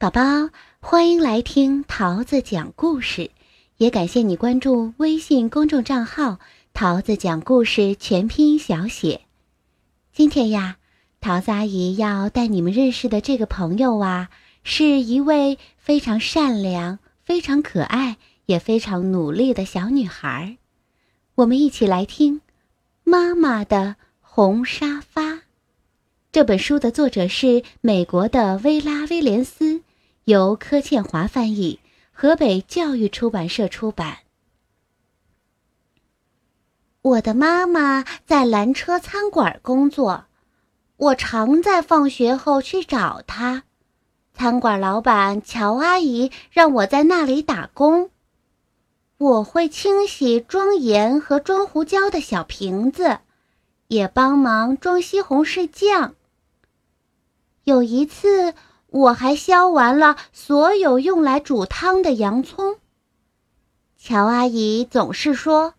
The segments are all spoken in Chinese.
宝宝，欢迎来听桃子讲故事，也感谢你关注微信公众账号“桃子讲故事全拼小写”。今天呀，桃子阿姨要带你们认识的这个朋友啊，是一位非常善良、非常可爱、也非常努力的小女孩。我们一起来听《妈妈的红沙发》这本书的作者是美国的薇拉·威廉斯。由柯倩华翻译，河北教育出版社出版。我的妈妈在蓝车餐馆工作，我常在放学后去找她。餐馆老板乔阿姨让我在那里打工。我会清洗装盐和装胡椒的小瓶子，也帮忙装西红柿酱。有一次。我还削完了所有用来煮汤的洋葱。乔阿姨总是说：“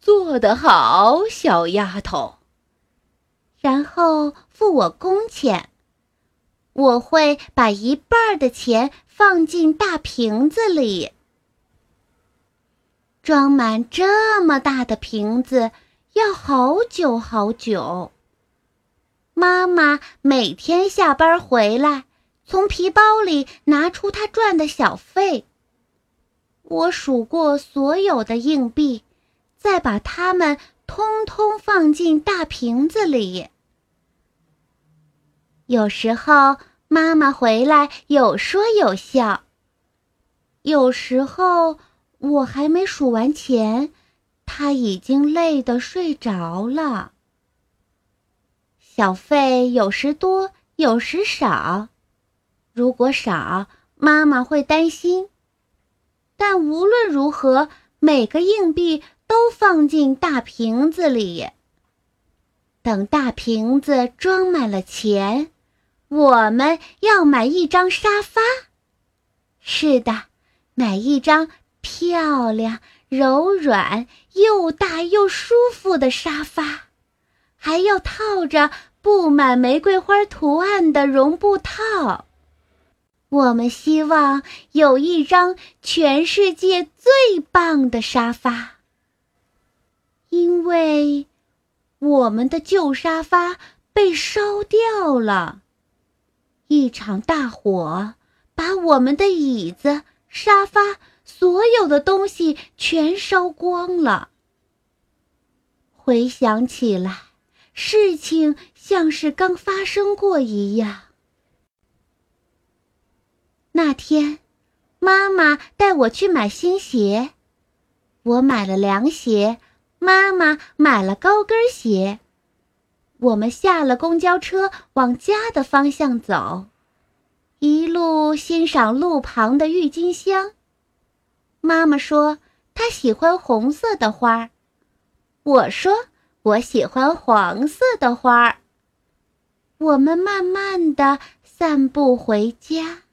做得好，小丫头。”然后付我工钱。我会把一半的钱放进大瓶子里。装满这么大的瓶子要好久好久。妈妈每天下班回来。从皮包里拿出他赚的小费。我数过所有的硬币，再把它们通通放进大瓶子里。有时候妈妈回来有说有笑，有时候我还没数完钱，她已经累得睡着了。小费有时多，有时少。如果少，妈妈会担心。但无论如何，每个硬币都放进大瓶子里。等大瓶子装满了钱，我们要买一张沙发。是的，买一张漂亮、柔软、又大又舒服的沙发，还要套着布满玫瑰花图案的绒布套。我们希望有一张全世界最棒的沙发，因为我们的旧沙发被烧掉了。一场大火把我们的椅子、沙发，所有的东西全烧光了。回想起来，事情像是刚发生过一样。那天，妈妈带我去买新鞋，我买了凉鞋，妈妈买了高跟鞋。我们下了公交车，往家的方向走，一路欣赏路旁的郁金香。妈妈说她喜欢红色的花，我说我喜欢黄色的花。我们慢慢的散步回家。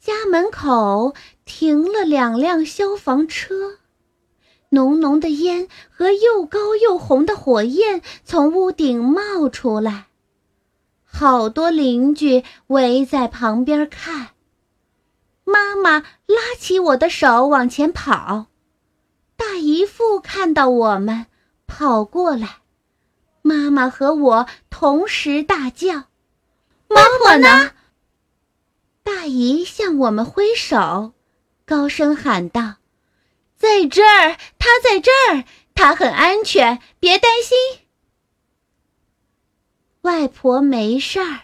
家门口停了两辆消防车，浓浓的烟和又高又红的火焰从屋顶冒出来，好多邻居围在旁边看。妈妈拉起我的手往前跑，大姨父看到我们跑过来，妈妈和我同时大叫：“妈妈呢？”大姨向我们挥手，高声喊道：“在这儿，她在这儿，她很安全，别担心。”外婆没事儿，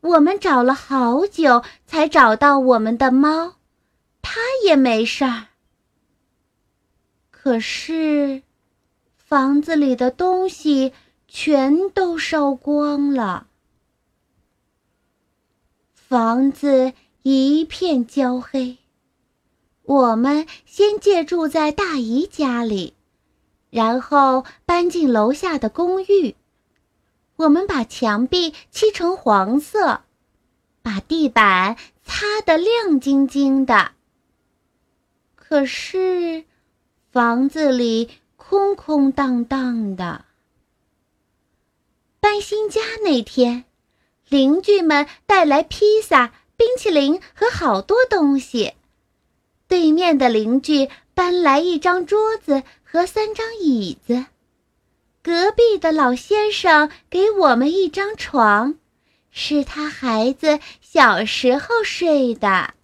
我们找了好久才找到我们的猫，它也没事儿。可是，房子里的东西全都烧光了。房子一片焦黑。我们先借住在大姨家里，然后搬进楼下的公寓。我们把墙壁漆成黄色，把地板擦得亮晶晶的。可是，房子里空空荡荡的。搬新家那天。邻居们带来披萨、冰淇淋和好多东西。对面的邻居搬来一张桌子和三张椅子。隔壁的老先生给我们一张床，是他孩子小时候睡的。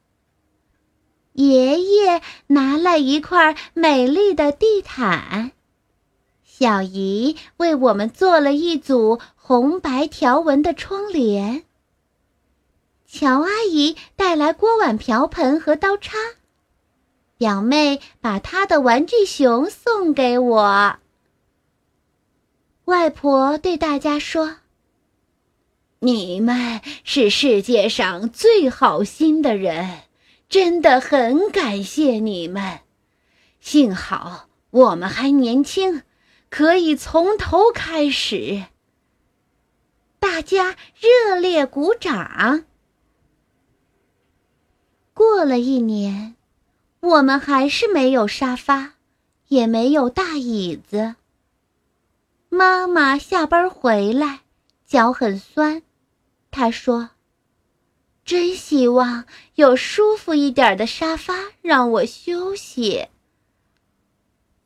爷爷拿来一块美丽的地毯，小姨为我们做了一组红白条纹的窗帘。乔阿姨带来锅碗瓢盆和刀叉。表妹把她的玩具熊送给我。外婆对大家说：“你们是世界上最好心的人，真的很感谢你们。幸好我们还年轻，可以从头开始。”大家热烈鼓掌。过了一年。我们还是没有沙发，也没有大椅子。妈妈下班回来，脚很酸，她说：“真希望有舒服一点的沙发让我休息。”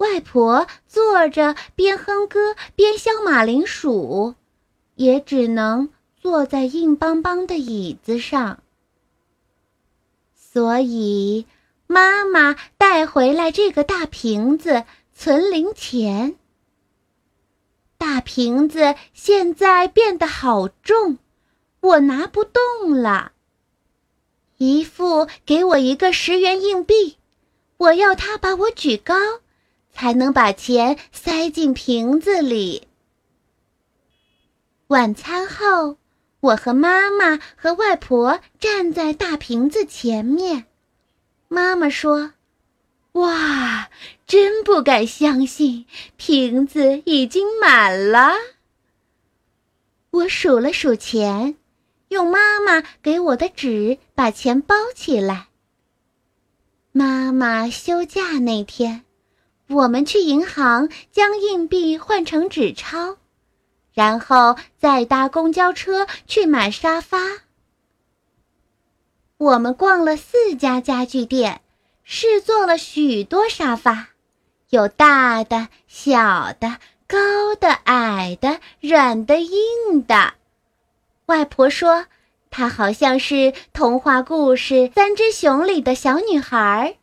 外婆坐着边哼歌边削马铃薯，也只能坐在硬邦邦的椅子上，所以。妈妈带回来这个大瓶子存零钱。大瓶子现在变得好重，我拿不动了。姨父给我一个十元硬币，我要他把我举高，才能把钱塞进瓶子里。晚餐后，我和妈妈和外婆站在大瓶子前面。妈妈说：“哇，真不敢相信，瓶子已经满了。”我数了数钱，用妈妈给我的纸把钱包起来。妈妈休假那天，我们去银行将硬币换成纸钞，然后再搭公交车去买沙发。我们逛了四家家具店，试坐了许多沙发，有大的、小的、高的、矮的、软的、硬的。外婆说，她好像是童话故事《三只熊》里的小女孩儿，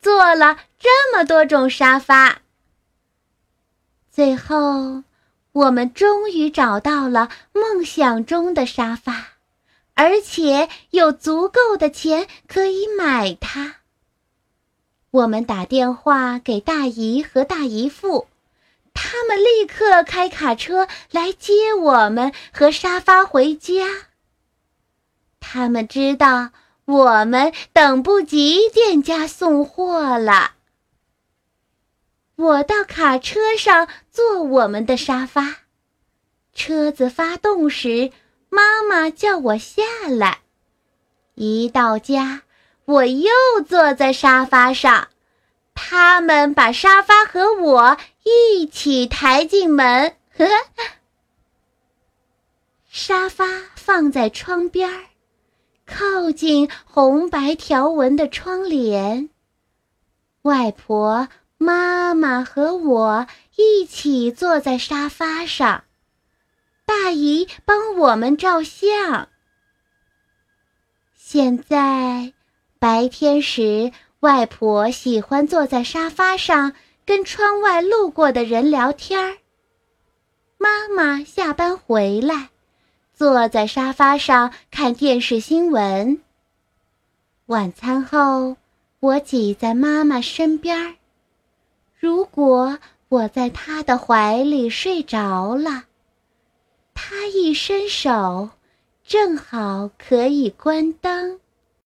坐了这么多种沙发。最后，我们终于找到了梦想中的沙发。而且有足够的钱可以买它。我们打电话给大姨和大姨父，他们立刻开卡车来接我们和沙发回家。他们知道我们等不及店家送货了。我到卡车上坐我们的沙发，车子发动时。妈妈叫我下来，一到家，我又坐在沙发上。他们把沙发和我一起抬进门。呵呵，沙发放在窗边儿，靠近红白条纹的窗帘。外婆、妈妈和我一起坐在沙发上。大姨帮我们照相。现在白天时，外婆喜欢坐在沙发上跟窗外路过的人聊天儿。妈妈下班回来，坐在沙发上看电视新闻。晚餐后，我挤在妈妈身边儿。如果我在她的怀里睡着了。她一伸手，正好可以关灯。